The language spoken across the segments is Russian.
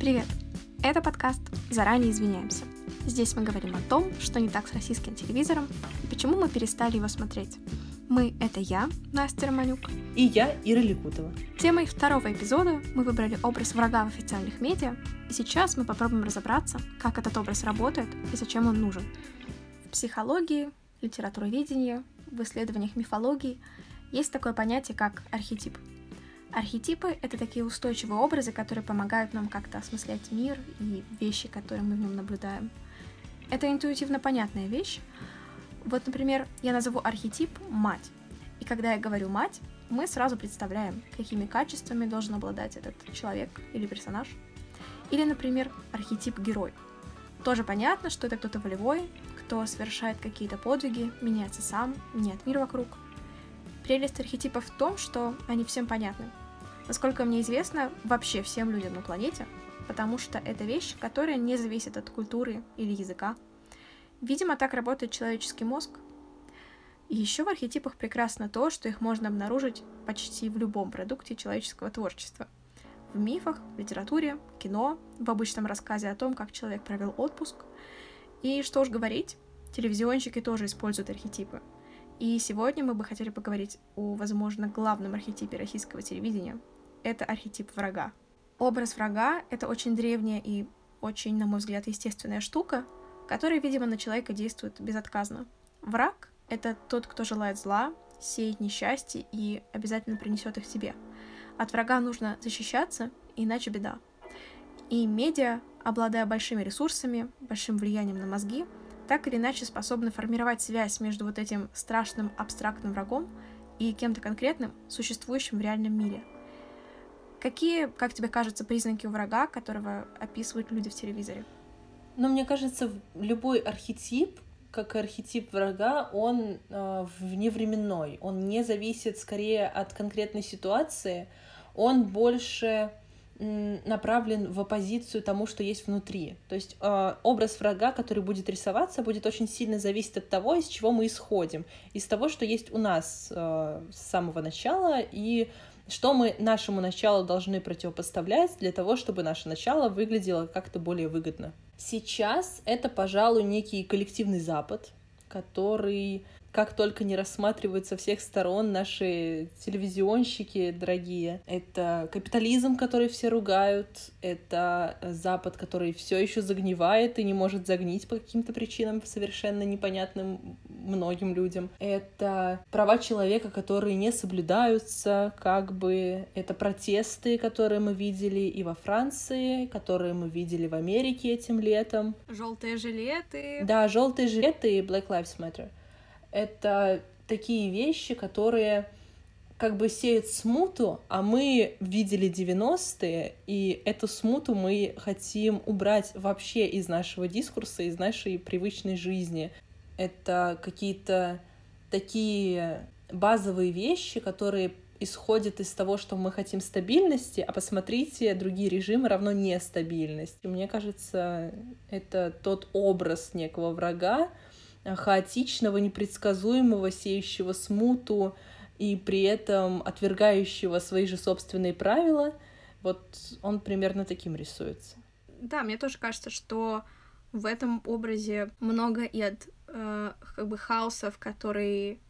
Привет! Это подкаст «Заранее извиняемся». Здесь мы говорим о том, что не так с российским телевизором и почему мы перестали его смотреть. Мы — это я, Настя Романюк. И я, Ира Ликутова. Темой второго эпизода мы выбрали образ врага в официальных медиа, и сейчас мы попробуем разобраться, как этот образ работает и зачем он нужен. В психологии, литературоведении, в исследованиях мифологии есть такое понятие, как архетип. Архетипы — это такие устойчивые образы, которые помогают нам как-то осмыслять мир и вещи, которые мы в нем наблюдаем. Это интуитивно понятная вещь. Вот, например, я назову архетип «мать». И когда я говорю «мать», мы сразу представляем, какими качествами должен обладать этот человек или персонаж. Или, например, архетип «герой». Тоже понятно, что это кто-то волевой, кто совершает какие-то подвиги, меняется сам, меняет мир вокруг. Прелесть архетипов в том, что они всем понятны. Насколько мне известно, вообще всем людям на планете, потому что это вещь, которая не зависит от культуры или языка. Видимо, так работает человеческий мозг. И еще в архетипах прекрасно то, что их можно обнаружить почти в любом продукте человеческого творчества. В мифах, в литературе, кино, в обычном рассказе о том, как человек провел отпуск. И что уж говорить, телевизионщики тоже используют архетипы. И сегодня мы бы хотели поговорить о, возможно, главном архетипе российского телевидения. Это архетип врага. Образ врага — это очень древняя и очень, на мой взгляд, естественная штука, которая, видимо, на человека действует безотказно. Враг — это тот, кто желает зла, сеет несчастье и обязательно принесет их себе. От врага нужно защищаться, иначе беда. И медиа, обладая большими ресурсами, большим влиянием на мозги, так или иначе способны формировать связь между вот этим страшным абстрактным врагом и кем-то конкретным, существующим в реальном мире. Какие, как тебе кажется, признаки врага, которого описывают люди в телевизоре? Ну, мне кажется, любой архетип, как архетип врага, он э, вневременной. Он не зависит скорее от конкретной ситуации. Он больше направлен в оппозицию тому, что есть внутри. То есть э, образ врага, который будет рисоваться, будет очень сильно зависеть от того, из чего мы исходим, из того, что есть у нас э, с самого начала и что мы нашему началу должны противопоставлять для того, чтобы наше начало выглядело как-то более выгодно. Сейчас это, пожалуй, некий коллективный Запад, который как только не рассматривают со всех сторон наши телевизионщики дорогие. Это капитализм, который все ругают, это Запад, который все еще загнивает и не может загнить по каким-то причинам совершенно непонятным многим людям. Это права человека, которые не соблюдаются, как бы это протесты, которые мы видели и во Франции, которые мы видели в Америке этим летом. Желтые жилеты. Да, желтые жилеты и Black Lives Matter это такие вещи, которые как бы сеют смуту, а мы видели 90-е, и эту смуту мы хотим убрать вообще из нашего дискурса, из нашей привычной жизни. Это какие-то такие базовые вещи, которые исходят из того, что мы хотим стабильности, а посмотрите, другие режимы равно нестабильность. И мне кажется, это тот образ некого врага, хаотичного, непредсказуемого, сеющего смуту и при этом отвергающего свои же собственные правила. Вот он примерно таким рисуется. Да, мне тоже кажется, что в этом образе много и от э, как бы хаоса, в который,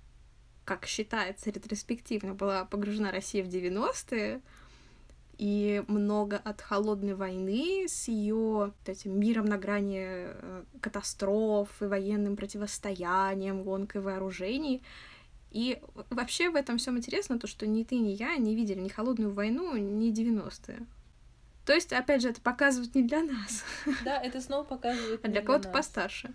как считается ретроспективно, была погружена Россия в 90-е, и много от холодной войны с ее этим миром на грани э, катастроф и военным противостоянием, гонкой вооружений. И вообще в этом всем интересно то, что ни ты, ни я не видели ни холодную войну, ни 90-е. То есть, опять же, это показывают не для нас. Да, это снова показывает. А для кого-то постарше.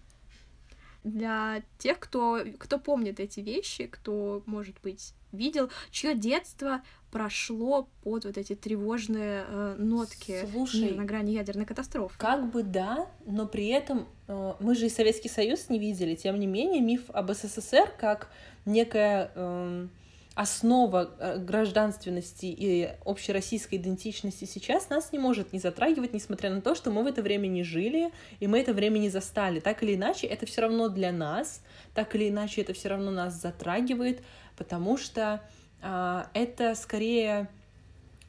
Для тех, кто, кто помнит эти вещи, кто, может быть, видел, чье детство прошло под вот эти тревожные э, нотки Слушай, на грани ядерной катастрофы. Как бы да, но при этом э, мы же и Советский Союз не видели. Тем не менее, миф об СССР как некая э, основа э, гражданственности и общероссийской идентичности сейчас нас не может не затрагивать, несмотря на то, что мы в это время не жили, и мы это время не застали. Так или иначе, это все равно для нас, так или иначе, это все равно нас затрагивает, потому что а, это скорее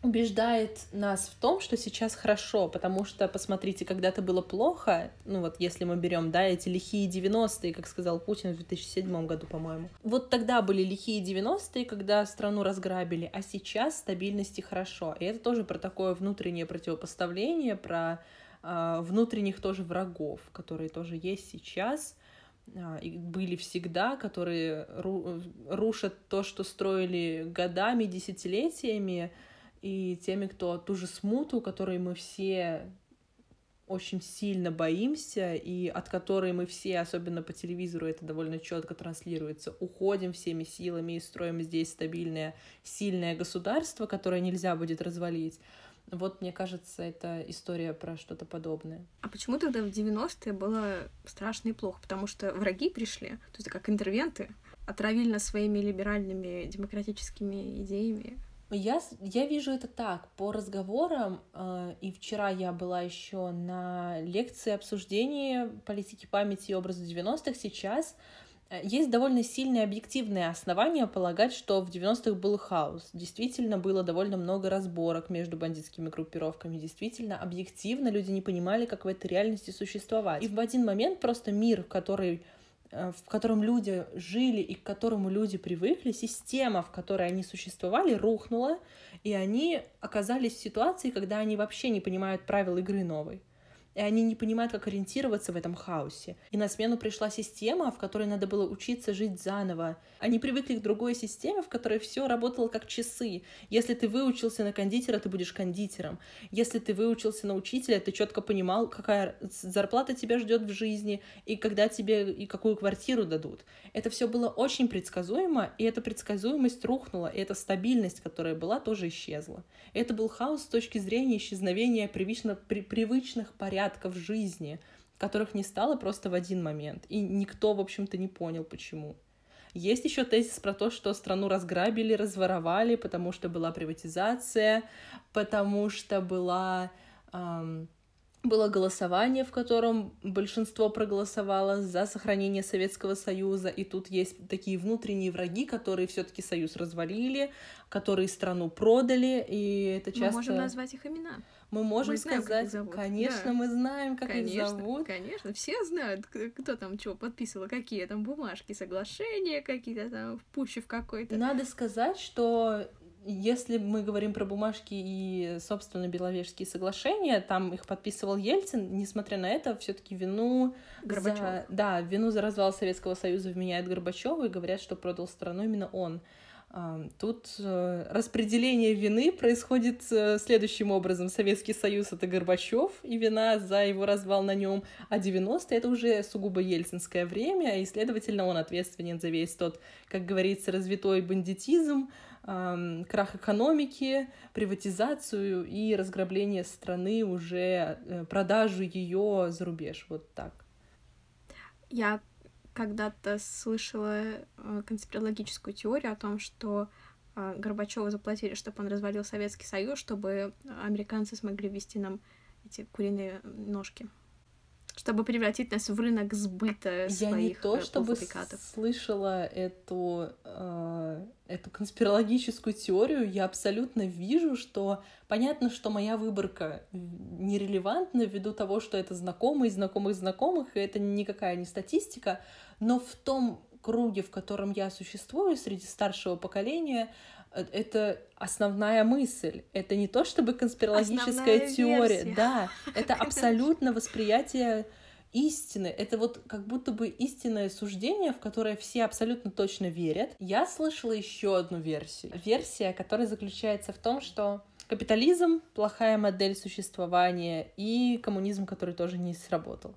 убеждает нас в том, что сейчас хорошо, потому что, посмотрите, когда-то было плохо, ну вот если мы берем, да, эти лихие 90-е, как сказал Путин в 2007 году, по-моему. Вот тогда были лихие 90-е, когда страну разграбили, а сейчас стабильности хорошо. И это тоже про такое внутреннее противопоставление, про э, внутренних тоже врагов, которые тоже есть сейчас, а, и были всегда, которые рушат то, что строили годами, десятилетиями, и теми, кто ту же смуту, которой мы все очень сильно боимся, и от которой мы все, особенно по телевизору, это довольно четко транслируется, уходим всеми силами и строим здесь стабильное, сильное государство, которое нельзя будет развалить. Вот, мне кажется, это история про что-то подобное. А почему тогда в 90-е было страшно и плохо? Потому что враги пришли, то есть как интервенты, отравили нас своими либеральными демократическими идеями, я, я вижу это так, по разговорам, э, и вчера я была еще на лекции обсуждения политики памяти и образа 90-х, сейчас э, есть довольно сильные объективные основания полагать, что в 90-х был хаос. Действительно, было довольно много разборок между бандитскими группировками. Действительно, объективно люди не понимали, как в этой реальности существовать. И в один момент просто мир, который в котором люди жили и к которому люди привыкли, система, в которой они существовали, рухнула, и они оказались в ситуации, когда они вообще не понимают правил игры новой и они не понимают, как ориентироваться в этом хаосе. И на смену пришла система, в которой надо было учиться жить заново. Они привыкли к другой системе, в которой все работало как часы. Если ты выучился на кондитера, ты будешь кондитером. Если ты выучился на учителя, ты четко понимал, какая зарплата тебя ждет в жизни, и когда тебе и какую квартиру дадут. Это все было очень предсказуемо, и эта предсказуемость рухнула, и эта стабильность, которая была, тоже исчезла. Это был хаос с точки зрения исчезновения привычно, при, привычных порядков порядков жизни, которых не стало просто в один момент. И никто, в общем-то, не понял, почему. Есть еще тезис про то, что страну разграбили, разворовали, потому что была приватизация, потому что была эм, было голосование, в котором большинство проголосовало за сохранение Советского Союза, и тут есть такие внутренние враги, которые все-таки Союз развалили, которые страну продали, и это часто... Мы можем назвать их имена. Мы можем мы знаем, сказать, конечно, да. мы знаем, как конечно, их зовут. Конечно, все знают, кто там что подписывал, какие там бумажки, соглашения какие-то там, в какой-то. Надо сказать, что если мы говорим про бумажки и, собственно, Беловежские соглашения, там их подписывал Ельцин, несмотря на это, все таки вину за... Да, вину за развал Советского Союза вменяет Горбачеву и говорят, что продал страну именно он. Тут э, распределение вины происходит э, следующим образом. Советский Союз — это Горбачев, и вина за его развал на нем, а 90-е — это уже сугубо ельцинское время, и, следовательно, он ответственен за весь тот, как говорится, развитой бандитизм, крах экономики, приватизацию и разграбление страны, уже э, продажу ее за рубеж. Вот так. Я когда-то слышала э, конспирологическую теорию о том, что э, Горбачеву заплатили, чтобы он развалил Советский Союз, чтобы американцы смогли ввести нам эти куриные ножки чтобы превратить нас в рынок сбыта Я своих не то, чтобы слышала эту, э, эту конспирологическую теорию, я абсолютно вижу, что понятно, что моя выборка нерелевантна ввиду того, что это знакомые знакомых знакомых, и это никакая не статистика, но в том круге, в котором я существую среди старшего поколения, э, это основная мысль. Это не то чтобы конспирологическая основная теория. Версия. Да, это абсолютно восприятие истины. Это вот как будто бы истинное суждение, в которое все абсолютно точно верят. Я слышала еще одну версию. Версия, которая заключается в том, что капитализм — плохая модель существования, и коммунизм, который тоже не сработал.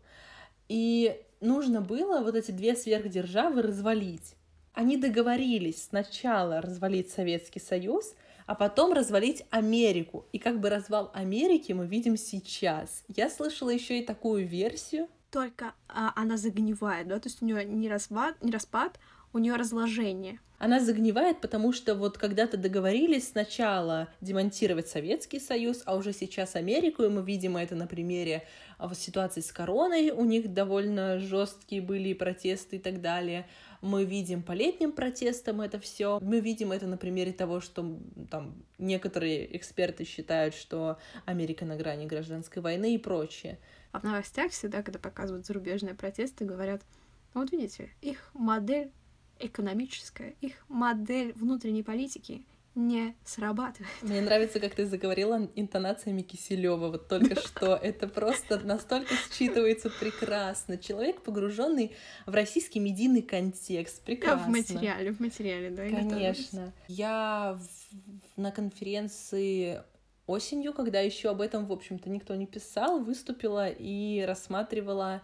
И нужно было вот эти две сверхдержавы развалить. Они договорились сначала развалить Советский Союз, а потом развалить Америку. И как бы развал Америки мы видим сейчас. Я слышала еще и такую версию. Только а, она загнивает, да, то есть у нее не распад, не распад, у нее разложение. Она загнивает, потому что вот когда-то договорились сначала демонтировать Советский Союз, а уже сейчас Америку, и мы видим это на примере а, ситуации с короной, у них довольно жесткие были протесты и так далее. Мы видим по летним протестам это все. Мы видим это на примере того, что там некоторые эксперты считают, что Америка на грани гражданской войны и прочее. А в новостях всегда, когда показывают зарубежные протесты, говорят, ну вот видите, их модель экономическая, их модель внутренней политики не срабатывает. Мне нравится, как ты заговорила интонациями Киселева вот только что. Это просто настолько считывается прекрасно. Человек, погруженный в российский медийный контекст. Прекрасно. в материале, в материале, да. Конечно. Я в, на конференции осенью, когда еще об этом, в общем-то, никто не писал, выступила и рассматривала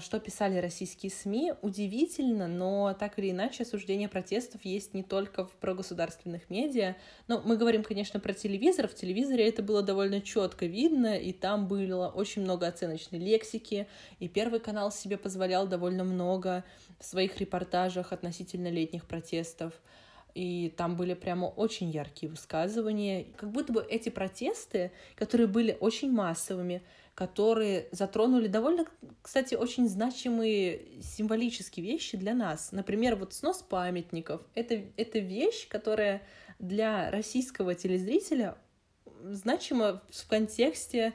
что писали российские СМИ, удивительно, но так или иначе осуждение протестов есть не только в прогосударственных медиа. Но мы говорим, конечно, про телевизор. В телевизоре это было довольно четко видно, и там было очень много оценочной лексики, и Первый канал себе позволял довольно много в своих репортажах относительно летних протестов. И там были прямо очень яркие высказывания. Как будто бы эти протесты, которые были очень массовыми, которые затронули довольно, кстати, очень значимые символические вещи для нас. Например, вот снос памятников. Это, это вещь, которая для российского телезрителя значима в контексте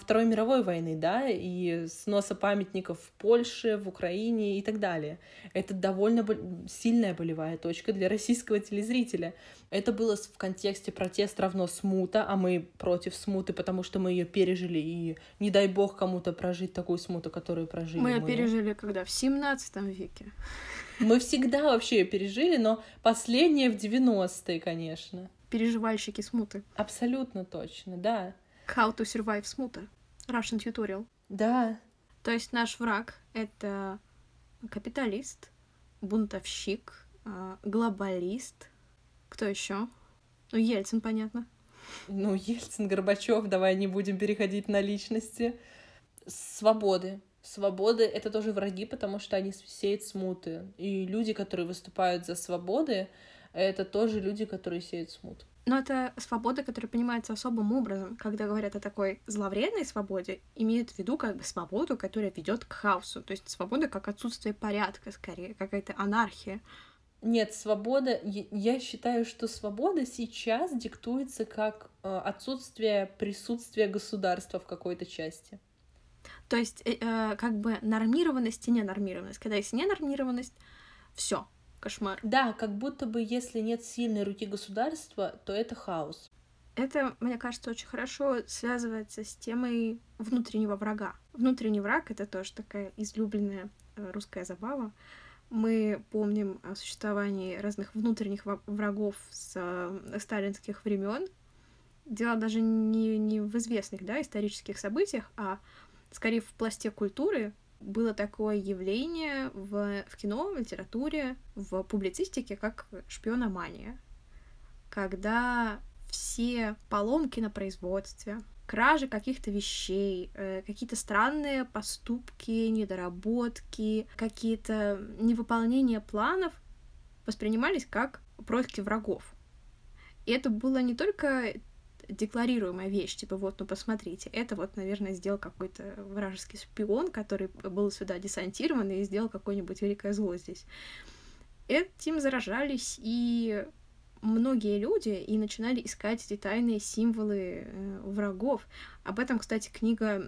Второй мировой войны, да, и сноса памятников в Польше, в Украине и так далее. Это довольно сильная болевая точка для российского телезрителя. Это было в контексте протест равно смута, а мы против смуты, потому что мы ее пережили, и не дай бог кому-то прожить такую смуту, которую прожили мы. Ее пережили когда? В 17 веке. Мы всегда вообще ее пережили, но последние в 90-е, конечно. Переживальщики смуты. Абсолютно точно, да. How to survive смута. Russian tutorial. Да. То есть наш враг — это капиталист, бунтовщик, а, глобалист. Кто еще? Ну, Ельцин, понятно. Ну, Ельцин, Горбачев, давай не будем переходить на личности. Свободы. Свободы — это тоже враги, потому что они сеют смуты. И люди, которые выступают за свободы, это тоже люди, которые сеют смут. Но это свобода, которая понимается особым образом. Когда говорят о такой зловредной свободе, имеют в виду как бы свободу, которая ведет к хаосу. То есть свобода как отсутствие порядка, скорее, какая-то анархия. Нет, свобода, я считаю, что свобода сейчас диктуется как э, отсутствие присутствия государства в какой-то части. То есть, э, э, как бы нормированность и ненормированность. Когда есть ненормированность, все, кошмар. Да, как будто бы если нет сильной руки государства, то это хаос. Это, мне кажется, очень хорошо связывается с темой внутреннего врага. Внутренний враг — это тоже такая излюбленная э, русская забава. Мы помним о существовании разных внутренних врагов с э, сталинских времен. Дело даже не, не в известных да, исторических событиях, а скорее в пласте культуры, было такое явление в, в кино, в литературе, в публицистике, как шпиономания, когда все поломки на производстве, кражи каких-то вещей, э, какие-то странные поступки, недоработки, какие-то невыполнения планов воспринимались как происки врагов. И это было не только декларируемая вещь, типа вот, ну посмотрите, это вот, наверное, сделал какой-то вражеский шпион, который был сюда десантирован и сделал какое-нибудь великое зло здесь. Этим заражались и многие люди и начинали искать эти тайные символы э, врагов. Об этом, кстати, книга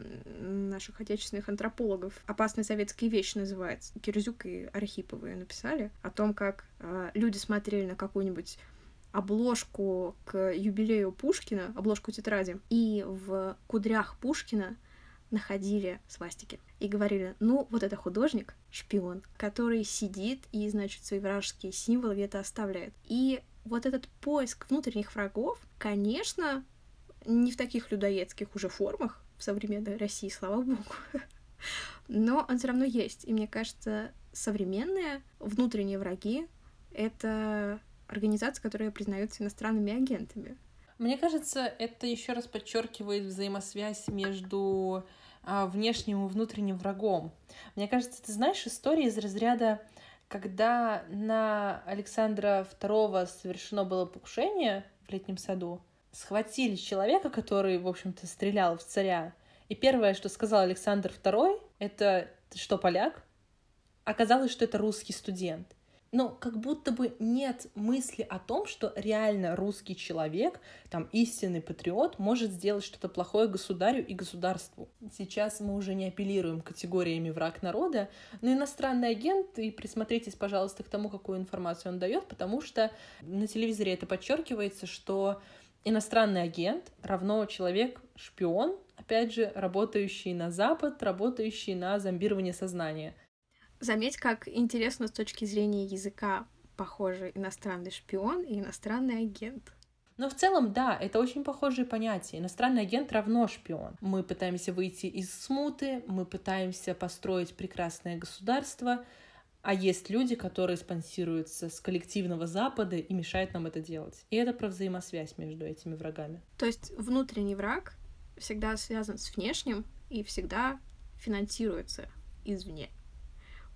наших отечественных антропологов «Опасная советская вещь» называется. Кирзюк и Архиповы написали о том, как э, люди смотрели на какую-нибудь обложку к юбилею Пушкина, обложку тетради, и в кудрях Пушкина находили свастики и говорили, ну, вот это художник, шпион, который сидит и, значит, свои вражеские символы где-то оставляет. И вот этот поиск внутренних врагов, конечно, не в таких людоедских уже формах в современной России, слава богу, но он все равно есть. И мне кажется, современные внутренние враги — это организации, которые признаются иностранными агентами. Мне кажется, это еще раз подчеркивает взаимосвязь между а, внешним и внутренним врагом. Мне кажется, ты знаешь истории из разряда когда на Александра II совершено было покушение в летнем саду, схватили человека, который, в общем-то, стрелял в царя. И первое, что сказал Александр II, это «Ты что, поляк?» Оказалось, что это русский студент но как будто бы нет мысли о том, что реально русский человек, там истинный патриот, может сделать что-то плохое государю и государству. Сейчас мы уже не апеллируем категориями враг народа, но иностранный агент, и присмотритесь, пожалуйста, к тому, какую информацию он дает, потому что на телевизоре это подчеркивается, что иностранный агент равно человек-шпион, опять же, работающий на Запад, работающий на зомбирование сознания — Заметь, как интересно с точки зрения языка похожи иностранный шпион и иностранный агент. Но в целом, да, это очень похожие понятия. Иностранный агент равно шпион. Мы пытаемся выйти из смуты, мы пытаемся построить прекрасное государство, а есть люди, которые спонсируются с коллективного Запада и мешают нам это делать. И это про взаимосвязь между этими врагами. То есть внутренний враг всегда связан с внешним и всегда финансируется извне.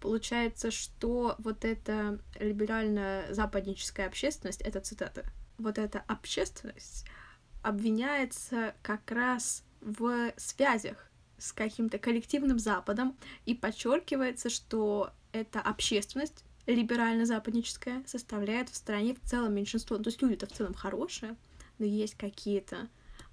Получается, что вот эта либеральная западническая общественность, это цитата, вот эта общественность обвиняется как раз в связях с каким-то коллективным Западом, и подчеркивается, что эта общественность либерально-западническая составляет в стране в целом меньшинство. То есть люди-то в целом хорошие, но есть какие-то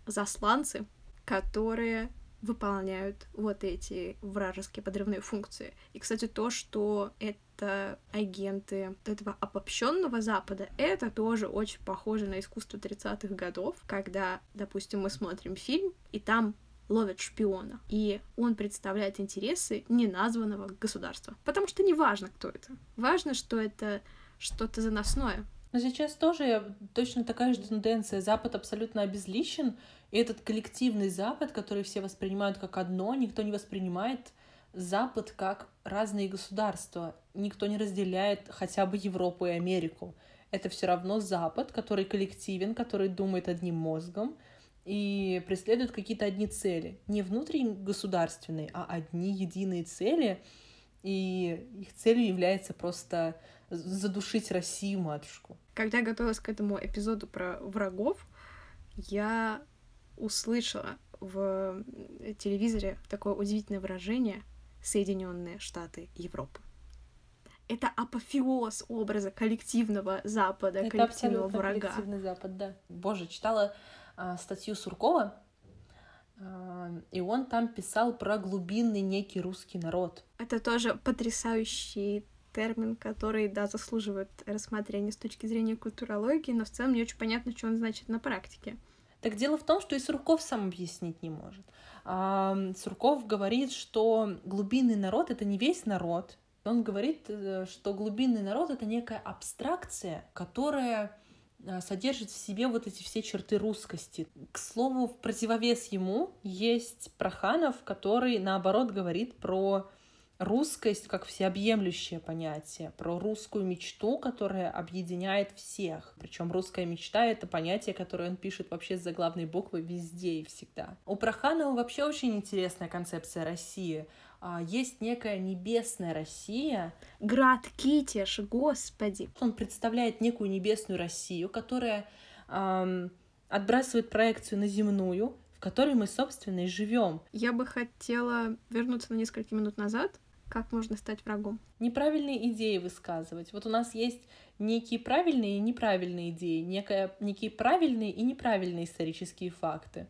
засланцы, которые выполняют вот эти вражеские подрывные функции. И, кстати, то, что это агенты этого обобщенного Запада, это тоже очень похоже на искусство 30-х годов, когда, допустим, мы смотрим фильм, и там ловят шпиона, и он представляет интересы неназванного государства. Потому что не важно, кто это. Важно, что это что-то заносное. Но сейчас тоже точно такая же тенденция. Запад абсолютно обезличен, и этот коллективный Запад, который все воспринимают как одно, никто не воспринимает Запад как разные государства. Никто не разделяет хотя бы Европу и Америку. Это все равно Запад, который коллективен, который думает одним мозгом и преследует какие-то одни цели. Не внутригосударственные, а одни единые цели. И их целью является просто задушить Россию, матушку. Когда я готовилась к этому эпизоду про врагов, я услышала в телевизоре такое удивительное выражение Соединенные Штаты Европы. Это апофеоз образа коллективного Запада, Это коллективного врага. коллективный Запад, да. Боже, читала а, статью Суркова, а, и он там писал про глубинный некий русский народ. Это тоже потрясающий термин, который, да, заслуживает рассмотрения с точки зрения культурологии, но в целом не очень понятно, что он значит на практике. Так дело в том, что и Сурков сам объяснить не может. Сурков говорит, что глубинный народ — это не весь народ. Он говорит, э, что глубинный народ — это некая абстракция, которая э, содержит в себе вот эти все черты русскости. К слову, в противовес ему есть Проханов, который, наоборот, говорит про русскость как всеобъемлющее понятие, про русскую мечту, которая объединяет всех. Причем русская мечта — это понятие, которое он пишет вообще с заглавной буквы везде и всегда. У Проханова вообще очень интересная концепция России. А, есть некая небесная Россия. Град Китиш, господи! Он представляет некую небесную Россию, которая эм, отбрасывает проекцию на земную, в которой мы, собственно, и живем. Я бы хотела вернуться на несколько минут назад как можно стать врагом? Неправильные идеи высказывать. Вот у нас есть некие правильные и неправильные идеи, некая, некие правильные и неправильные исторические факты.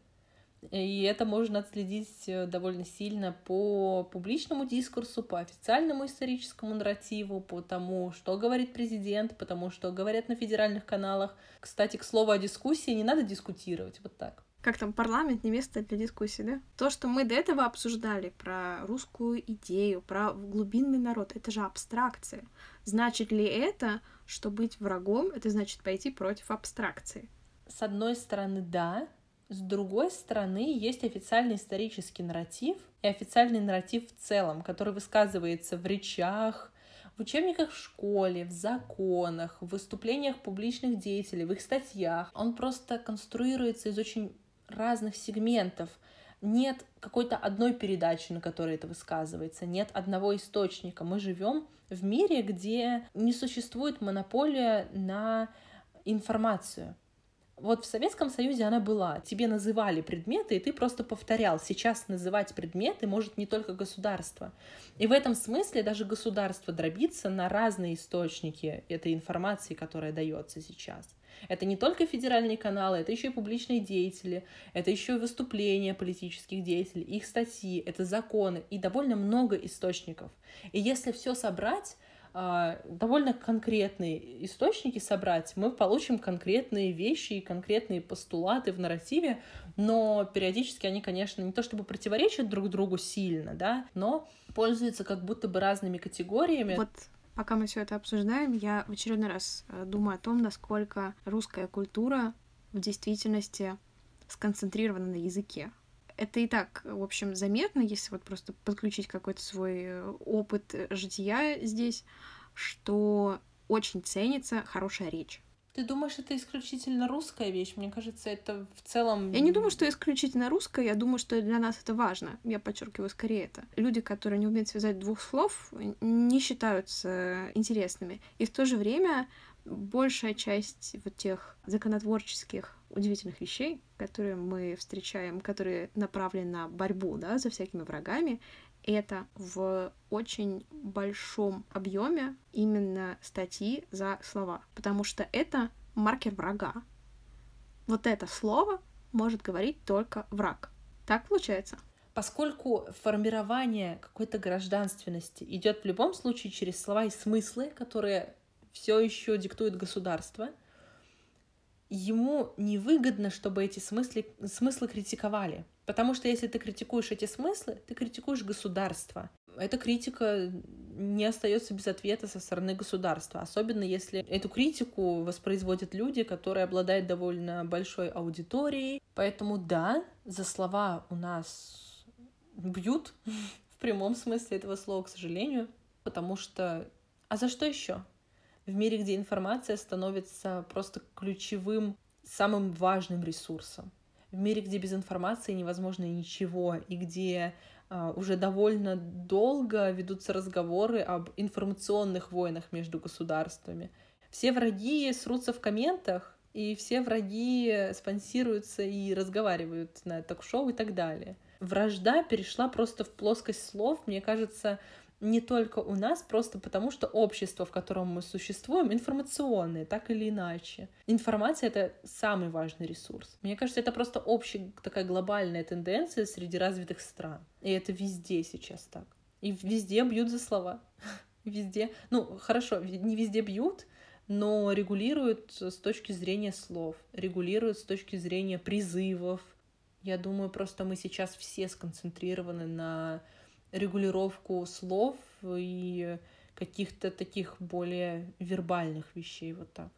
И это можно отследить э, довольно сильно по публичному дискурсу, по официальному историческому нарративу, по тому, что говорит президент, по тому, что говорят на федеральных каналах. Кстати, к слову о дискуссии, не надо дискутировать вот так как там парламент не место для дискуссии, да? То, что мы до этого обсуждали про русскую идею, про глубинный народ, это же абстракция. Значит ли это, что быть врагом, это значит пойти против абстракции? С одной стороны, да. С другой стороны, есть официальный исторический нарратив и официальный нарратив в целом, который высказывается в речах, в учебниках в школе, в законах, в выступлениях публичных деятелей, в их статьях. Он просто конструируется из очень разных сегментов нет какой-то одной передачи, на которой это высказывается, нет одного источника. Мы живем в мире, где не существует монополия на информацию. Вот в Советском Союзе она была. Тебе называли предметы, и ты просто повторял. Сейчас называть предметы может не только государство. И в этом смысле даже государство дробится на разные источники этой информации, которая дается сейчас. Это не только федеральные каналы, это еще и публичные деятели, это еще и выступления политических деятелей, их статьи, это законы и довольно много источников. И если все собрать, а, довольно конкретные источники собрать, мы получим конкретные вещи и конкретные постулаты в нарративе, но периодически они, конечно, не то чтобы противоречат друг другу сильно, да, но пользуются как будто бы разными категориями. Вот пока мы все это обсуждаем, я в очередной раз э, думаю о том, насколько русская культура в действительности сконцентрирована на языке это и так, в общем, заметно, если вот просто подключить какой-то свой э, опыт э, жития здесь, что очень ценится хорошая речь. Ты думаешь, это исключительно русская вещь? Мне кажется, это в целом... Я не думаю, что исключительно русская, я думаю, что для нас это важно. Я подчеркиваю скорее это. Люди, которые не умеют связать двух слов, не считаются интересными. И в то же время большая часть вот тех законотворческих удивительных вещей, которые мы встречаем, которые направлены на борьбу да, за всякими врагами, это в очень большом объеме именно статьи за слова, потому что это маркер врага. Вот это слово может говорить только враг. Так получается. Поскольку формирование какой-то гражданственности идет в любом случае через слова и смыслы, которые все еще диктует государство, ему невыгодно, чтобы эти смыслы, смыслы критиковали. Потому что если ты критикуешь эти смыслы, ты критикуешь государство. Эта критика не остается без ответа со стороны государства, особенно если эту критику воспроизводят люди, которые обладают довольно большой аудиторией. Поэтому да, за слова у нас бьют в прямом смысле этого слова, к сожалению, потому что... А за что еще? В мире, где информация становится просто ключевым, самым важным ресурсом. В мире, где без информации невозможно ничего, и где uh, уже довольно долго ведутся разговоры об информационных войнах между государствами. Все враги срутся в комментах, и все враги спонсируются и разговаривают на ток-шоу и так далее. Вражда перешла просто в плоскость слов, мне кажется, не только у нас, просто потому что общество, в котором мы существуем, информационное, так или иначе. Информация — это самый важный ресурс. Мне кажется, это просто общая такая глобальная тенденция среди развитых стран. И это везде сейчас так. И везде бьют за слова. Везде. Ну, хорошо, не везде бьют, но регулируют с точки зрения слов, регулируют с точки зрения призывов. Я думаю, просто мы сейчас все сконцентрированы на регулировку слов и каких-то таких более вербальных вещей, вот так.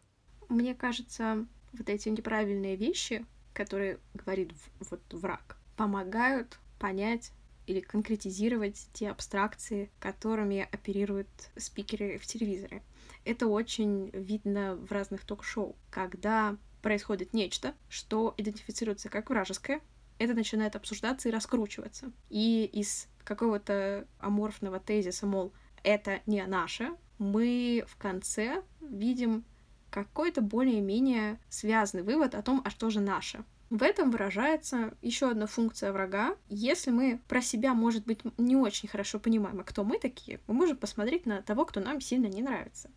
Мне кажется, вот эти неправильные вещи, которые говорит вот враг, помогают понять или конкретизировать те абстракции, которыми оперируют спикеры в телевизоре. Это очень видно в разных ток-шоу, когда происходит нечто, что идентифицируется как вражеское, это начинает обсуждаться и раскручиваться. И из какого-то аморфного тезиса, мол, это не наше, мы в конце видим какой-то более-менее связанный вывод о том, а что же наше. В этом выражается еще одна функция врага. Если мы про себя, может быть, не очень хорошо понимаем, а кто мы такие, мы можем посмотреть на того, кто нам сильно не нравится.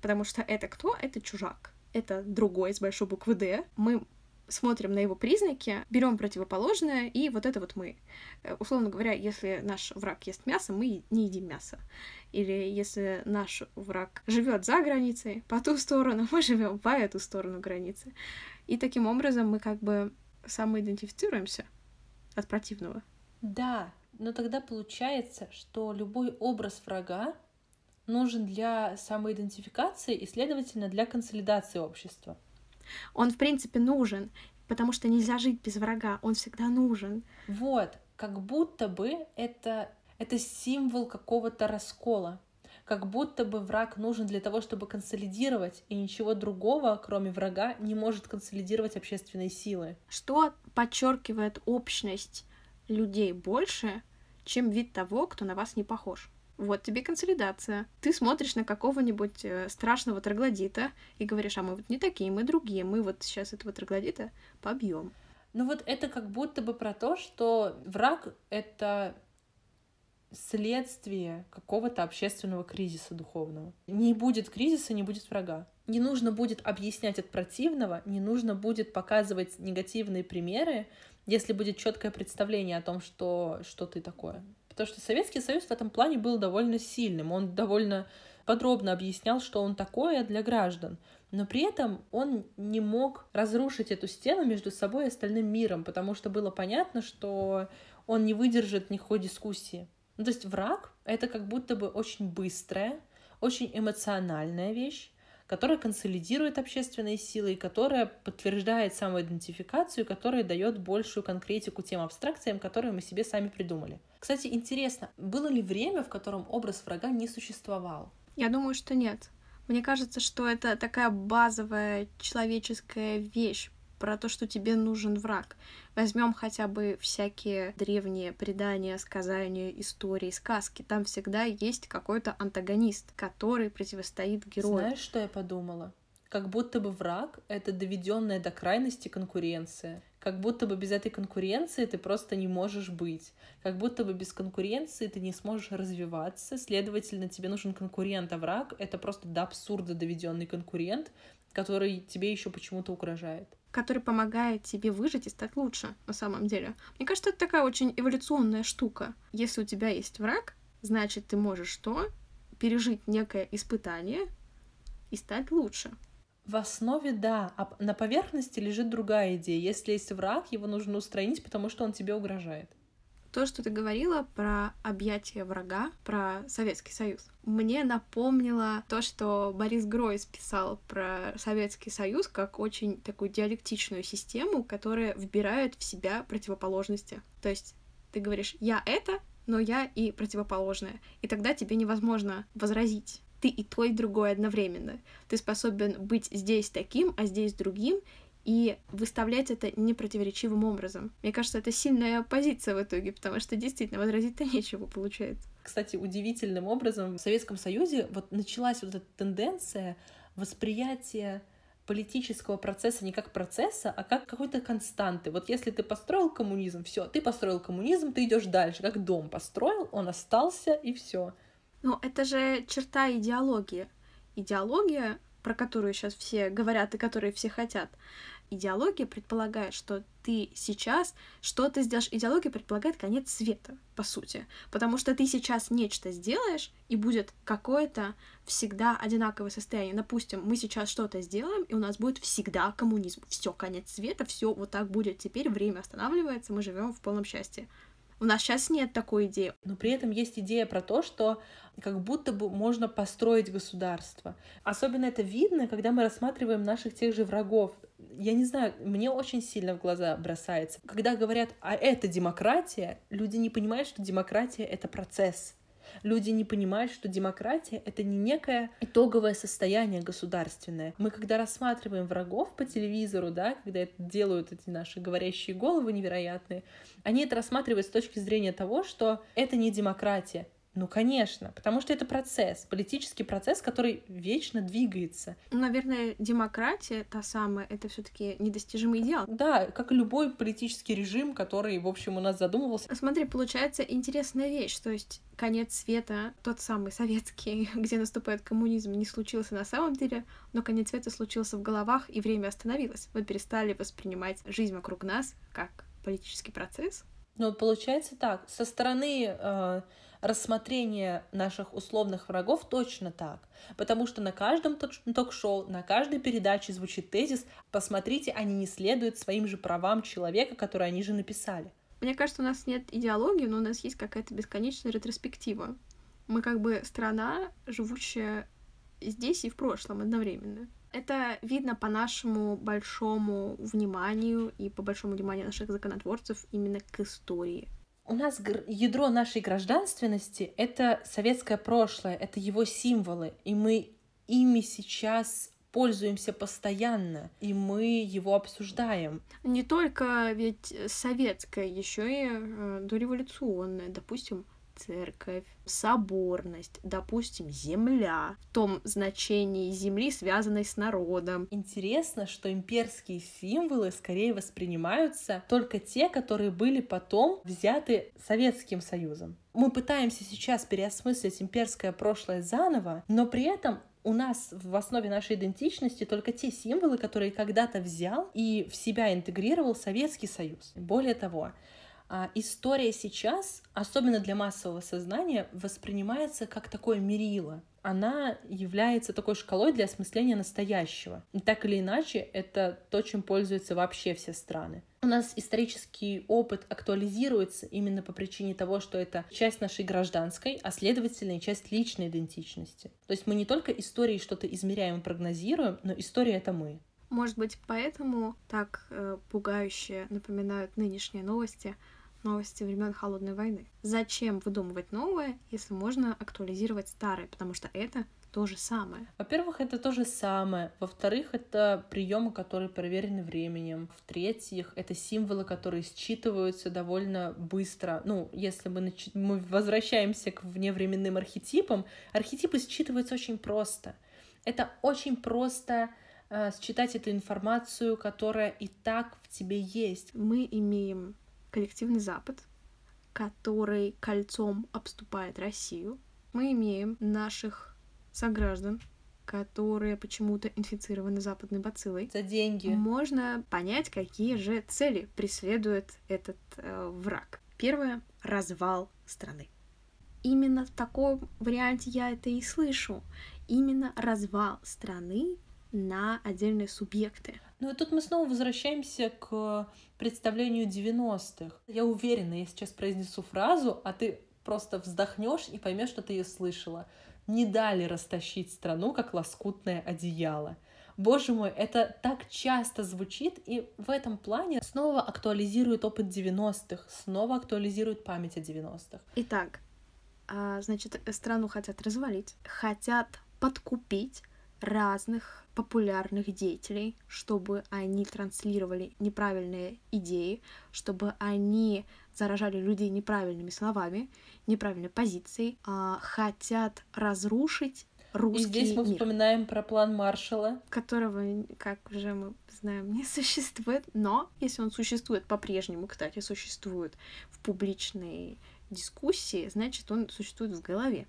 Потому что это кто? Это чужак. Это другой с большой буквы «Д». Мы смотрим на его признаки, берем противоположное, и вот это вот мы. Э, условно говоря, если наш враг ест мясо, мы не едим мясо. Или если наш враг живет за границей, по ту сторону, мы живем по эту сторону границы. И таким образом мы как бы самоидентифицируемся от противного. Да, но тогда получается, что любой образ врага нужен для самоидентификации и, следовательно, для консолидации общества. Он, в принципе, нужен, потому что нельзя жить без врага, он всегда нужен. Вот, как будто бы это, это символ какого-то раскола, как будто бы враг нужен для того, чтобы консолидировать, и ничего другого, кроме врага, не может консолидировать общественные силы. Что подчеркивает общность людей больше, чем вид того, кто на вас не похож. Вот тебе консолидация. Ты смотришь на какого-нибудь э, страшного троглодита и говоришь, а мы вот не такие, мы другие, мы вот сейчас этого троглодита побьем. Ну вот это как будто бы про то, что враг — это следствие какого-то общественного кризиса духовного. Не будет кризиса, не будет врага. Не нужно будет объяснять от противного, не нужно будет показывать негативные примеры, если будет четкое представление о том, что, что ты такое. Потому что Советский Союз в этом плане был довольно сильным. Он довольно подробно объяснял, что он такое для граждан. Но при этом он не мог разрушить эту стену между собой и остальным миром, потому что было понятно, что он не выдержит никакой дискуссии. Ну, то есть враг — это как будто бы очень быстрая, очень эмоциональная вещь, которая консолидирует общественные силы и которая подтверждает самоидентификацию, которая дает большую конкретику тем абстракциям, которые мы себе сами придумали. Кстати, интересно, было ли время, в котором образ врага не существовал? Я думаю, что нет. Мне кажется, что это такая базовая человеческая вещь, про то, что тебе нужен враг. Возьмем хотя бы всякие древние предания, сказания, истории, сказки. Там всегда есть какой-то антагонист, который противостоит герою. Знаешь, что я подумала? Как будто бы враг — это доведенная до крайности конкуренция. Как будто бы без этой конкуренции ты просто не можешь быть. Как будто бы без конкуренции ты не сможешь развиваться. Следовательно, тебе нужен конкурент, а враг — это просто до абсурда доведенный конкурент, который тебе еще почему-то угрожает который помогает тебе выжить и стать лучше на самом деле. Мне кажется, это такая очень эволюционная штука. Если у тебя есть враг, значит, ты можешь что? Пережить некое испытание и стать лучше. В основе да, а на поверхности лежит другая идея. Если есть враг, его нужно устранить, потому что он тебе угрожает. То, что ты говорила про объятие врага, про Советский Союз, мне напомнило то, что Борис Гройс писал про Советский Союз как очень такую диалектичную систему, которая вбирает в себя противоположности. То есть ты говоришь «я это», но я и противоположное. И тогда тебе невозможно возразить. Ты и то, и другое одновременно. Ты способен быть здесь таким, а здесь другим, и выставлять это непротиворечивым образом. Мне кажется, это сильная позиция в итоге, потому что действительно возразить-то нечего получается. Кстати, удивительным образом в Советском Союзе вот началась вот эта тенденция восприятия политического процесса не как процесса, а как какой-то константы. Вот если ты построил коммунизм, все, ты построил коммунизм, ты идешь дальше, как дом построил, он остался и все. Ну, это же черта идеологии. Идеология про которую сейчас все говорят и которые все хотят. Идеология предполагает, что ты сейчас что-то сделаешь. Идеология предполагает конец света, по сути. Потому что ты сейчас нечто сделаешь, и будет какое-то всегда одинаковое состояние. Допустим, мы сейчас что-то сделаем, и у нас будет всегда коммунизм. Все, конец света, все вот так будет. Теперь время останавливается, мы живем в полном счастье. У нас сейчас нет такой идеи. Но при этом есть идея про то, что как будто бы можно построить государство. Особенно это видно, когда мы рассматриваем наших тех же врагов. Я не знаю, мне очень сильно в глаза бросается. Когда говорят, а это демократия, люди не понимают, что демократия — это процесс. Люди не понимают, что демократия — это не некое итоговое состояние государственное. Мы когда рассматриваем врагов по телевизору, да, когда это делают эти наши говорящие головы невероятные, они это рассматривают с точки зрения того, что это не демократия, ну, конечно, потому что это процесс, политический процесс, который вечно двигается. Наверное, демократия, та самая, это все таки недостижимый идеал. Да, как и любой политический режим, который, в общем, у нас задумывался. Смотри, получается интересная вещь, то есть конец света, тот самый советский, где наступает коммунизм, не случился на самом деле, но конец света случился в головах, и время остановилось. Мы перестали воспринимать жизнь вокруг нас как политический процесс. Ну, получается так. Со стороны э, рассмотрение наших условных врагов точно так. Потому что на каждом ток-шоу, на каждой передаче звучит тезис «посмотрите, они не следуют своим же правам человека, которые они же написали». Мне кажется, у нас нет идеологии, но у нас есть какая-то бесконечная ретроспектива. Мы как бы страна, живущая здесь и в прошлом одновременно. Это видно по нашему большому вниманию и по большому вниманию наших законотворцев именно к истории у нас ядро нашей гражданственности — это советское прошлое, это его символы, и мы ими сейчас пользуемся постоянно, и мы его обсуждаем. Не только ведь советское, еще и э, дореволюционное, допустим, церковь, соборность, допустим, земля, в том значении земли, связанной с народом. Интересно, что имперские символы скорее воспринимаются только те, которые были потом взяты Советским Союзом. Мы пытаемся сейчас переосмыслить имперское прошлое заново, но при этом у нас в основе нашей идентичности только те символы, которые когда-то взял и в себя интегрировал Советский Союз. Более того, история сейчас, особенно для массового сознания, воспринимается как такое мерило. Она является такой шкалой для осмысления настоящего. И так или иначе, это то, чем пользуются вообще все страны. У нас исторический опыт актуализируется именно по причине того, что это часть нашей гражданской, а следовательно и часть личной идентичности. То есть мы не только историей что-то измеряем и прогнозируем, но история — это мы. Может быть, поэтому так э, пугающе напоминают нынешние новости новости времен Холодной войны. Зачем выдумывать новое, если можно актуализировать старое, потому что это то же самое. Во-первых, это то же самое. Во-вторых, это приемы, которые проверены временем. В-третьих, это символы, которые считываются довольно быстро. Ну, если мы, нач... мы возвращаемся к вневременным архетипам, архетипы считываются очень просто. Это очень просто э, считать эту информацию, которая и так в тебе есть. Мы имеем коллективный Запад, который кольцом обступает Россию. Мы имеем наших сограждан, которые почему-то инфицированы западной бациллой. За деньги. Можно понять, какие же цели преследует этот э, враг. Первое — развал страны. Именно в таком варианте я это и слышу. Именно развал страны на отдельные субъекты. Ну и тут мы снова возвращаемся к представлению 90-х. Я уверена, я сейчас произнесу фразу, а ты просто вздохнешь и поймешь, что ты ее слышала. Не дали растащить страну, как лоскутное одеяло. Боже мой, это так часто звучит, и в этом плане снова актуализирует опыт 90-х, снова актуализирует память о 90-х. Итак, а, значит, страну хотят развалить, хотят подкупить разных популярных деятелей, чтобы они транслировали неправильные идеи, чтобы они заражали людей неправильными словами, неправильной позицией, а хотят разрушить русский И здесь мы мир, вспоминаем про план Маршала. Которого, как уже мы знаем, не существует, но если он существует по-прежнему, кстати, существует в публичной дискуссии, значит, он существует в голове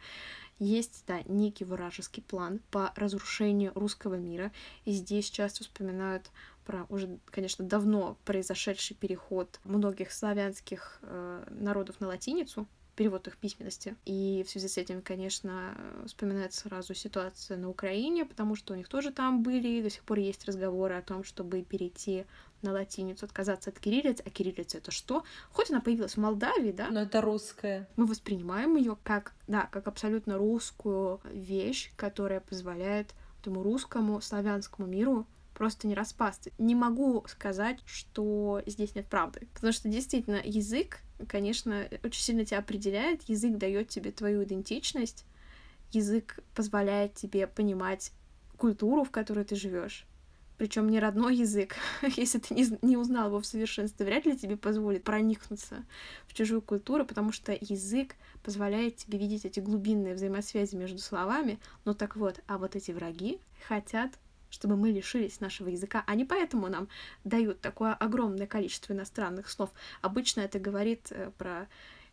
есть, да, некий вражеский план по разрушению русского мира. И здесь часто вспоминают про уже, конечно, давно произошедший переход многих славянских э, народов на латиницу, перевод их письменности. И в связи с этим, конечно, вспоминается сразу ситуация на Украине, потому что у них тоже там были, и до сих пор есть разговоры о том, чтобы перейти на латиницу, отказаться от кириллицы. А кириллица это что? Хоть она появилась в Молдавии, да? Но это русская. Мы воспринимаем ее как, да, как абсолютно русскую вещь, которая позволяет этому русскому славянскому миру просто не распасться. Не могу сказать, что здесь нет правды. Потому что действительно язык, конечно, очень сильно тебя определяет. Язык дает тебе твою идентичность. Язык позволяет тебе понимать культуру, в которой ты живешь причем не родной язык, если ты не, не узнал его в совершенстве, вряд ли тебе позволит проникнуться в чужую культуру, потому что язык позволяет тебе видеть эти глубинные взаимосвязи между словами. Ну так вот, а вот эти враги хотят чтобы мы лишились нашего языка. Они поэтому нам дают такое огромное количество иностранных слов. Обычно это говорит э, про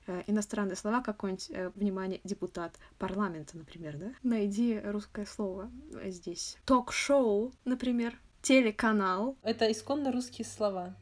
э, иностранные слова, какой-нибудь, э, внимание, депутат парламента, например, да? Найди русское слово здесь. Ток-шоу, например, телеканал. Это исконно русские слова.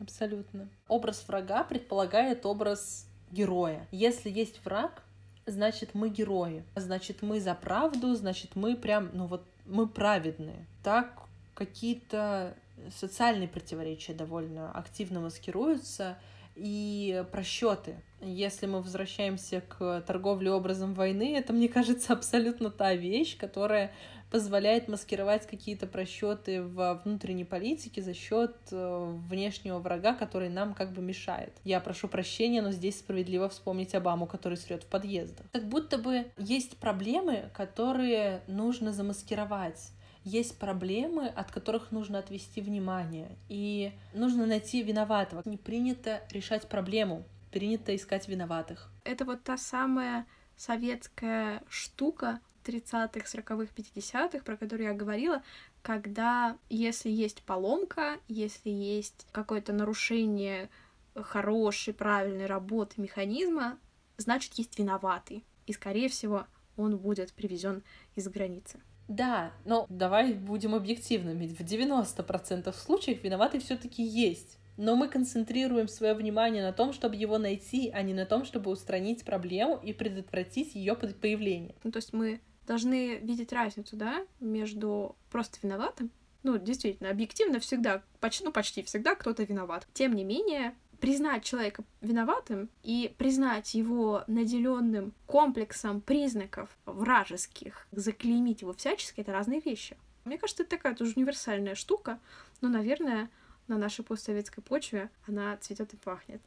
Абсолютно. Образ врага предполагает образ героя. Если есть враг, значит мы герои. Значит мы за правду, значит мы прям, ну вот мы праведные. Так какие-то социальные противоречия довольно активно маскируются и просчеты. Если мы возвращаемся к торговле образом войны, это, мне кажется, абсолютно та вещь, которая позволяет маскировать какие-то просчеты в внутренней политике за счет э, внешнего врага, который нам как бы мешает. Я прошу прощения, но здесь справедливо вспомнить Обаму, который срет в подъездах. Как будто бы есть проблемы, которые нужно замаскировать есть проблемы, от которых нужно отвести внимание, и нужно найти виноватого. Не принято решать проблему, принято искать виноватых. Это вот та самая советская штука 30-х, 40-х, 50-х, про которую я говорила, когда если есть поломка, если есть какое-то нарушение хорошей, правильной работы механизма, значит, есть виноватый. И, скорее всего, он будет привезен из границы. Да, но давай будем объективными. В 90% случаев виноватый все таки есть. Но мы концентрируем свое внимание на том, чтобы его найти, а не на том, чтобы устранить проблему и предотвратить ее появление. Ну, то есть мы должны видеть разницу, да, между просто виноватым, ну, действительно, объективно всегда, почти, ну, почти всегда кто-то виноват. Тем не менее, признать человека виноватым и признать его наделенным комплексом признаков вражеских, заклеймить его всячески, это разные вещи. Мне кажется, это такая тоже универсальная штука, но, наверное, на нашей постсоветской почве она цветет и пахнет.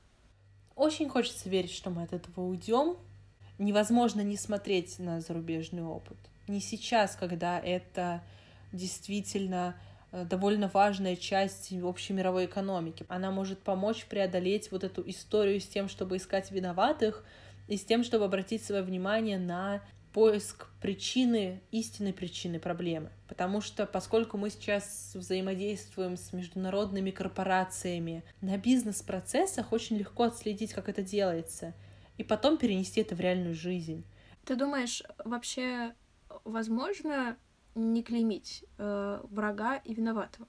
Очень хочется верить, что мы от этого уйдем. Невозможно не смотреть на зарубежный опыт. Не сейчас, когда это действительно Э, довольно важная часть общей мировой экономики. Она может помочь преодолеть вот эту историю с тем, чтобы искать виноватых, и с тем, чтобы обратить свое внимание на поиск причины, истинной причины проблемы. Потому что поскольку мы сейчас взаимодействуем с международными корпорациями, на бизнес-процессах очень легко отследить, как это делается, и потом перенести это в реальную жизнь. Ты думаешь, вообще возможно не клеймить э, врага и виноватого.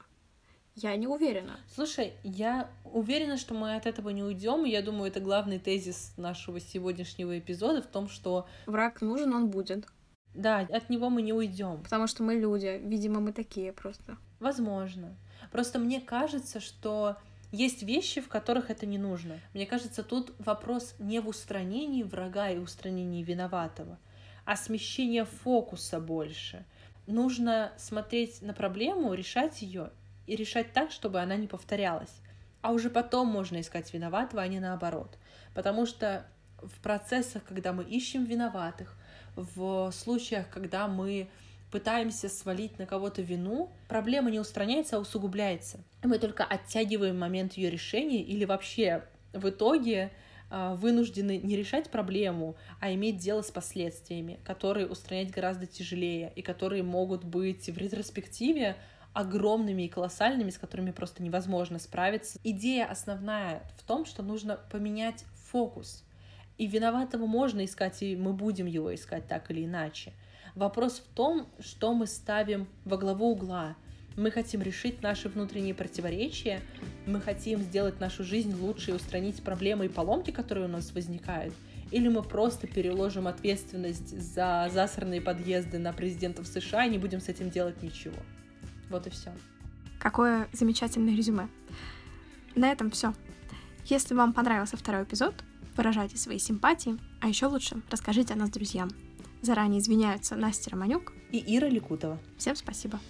Я не уверена. Слушай, я уверена, что мы от этого не уйдем. И я думаю, это главный тезис нашего сегодняшнего эпизода в том, что враг нужен, он будет. Да, от него мы не уйдем. Потому что мы люди. Видимо, мы такие просто. Возможно. Просто мне кажется, что есть вещи, в которых это не нужно. Мне кажется, тут вопрос не в устранении врага и устранении виноватого, а смещение фокуса больше нужно смотреть на проблему, решать ее и решать так, чтобы она не повторялась. А уже потом можно искать виноватого, а не наоборот. Потому что в процессах, когда мы ищем виноватых, в случаях, когда мы пытаемся свалить на кого-то вину, проблема не устраняется, а усугубляется. Мы только оттягиваем момент ее решения или вообще в итоге а, вынуждены не решать проблему, а иметь дело с последствиями, которые устранять гораздо тяжелее и которые могут быть в ретроспективе огромными и колоссальными, с которыми просто невозможно справиться. Идея основная в том, что нужно поменять фокус. И виноватого можно искать, и мы будем его искать так или иначе. Вопрос в том, что мы ставим во главу угла, мы хотим решить наши внутренние противоречия, мы хотим сделать нашу жизнь лучше и устранить проблемы и поломки, которые у нас возникают, или мы просто переложим ответственность за засранные подъезды на президентов США и не будем с этим делать ничего. Вот и все. Какое замечательное резюме. На этом все. Если вам понравился второй эпизод, выражайте свои симпатии, а еще лучше расскажите о нас друзьям. Заранее извиняются Настя Романюк и Ира Ликутова. Всем спасибо.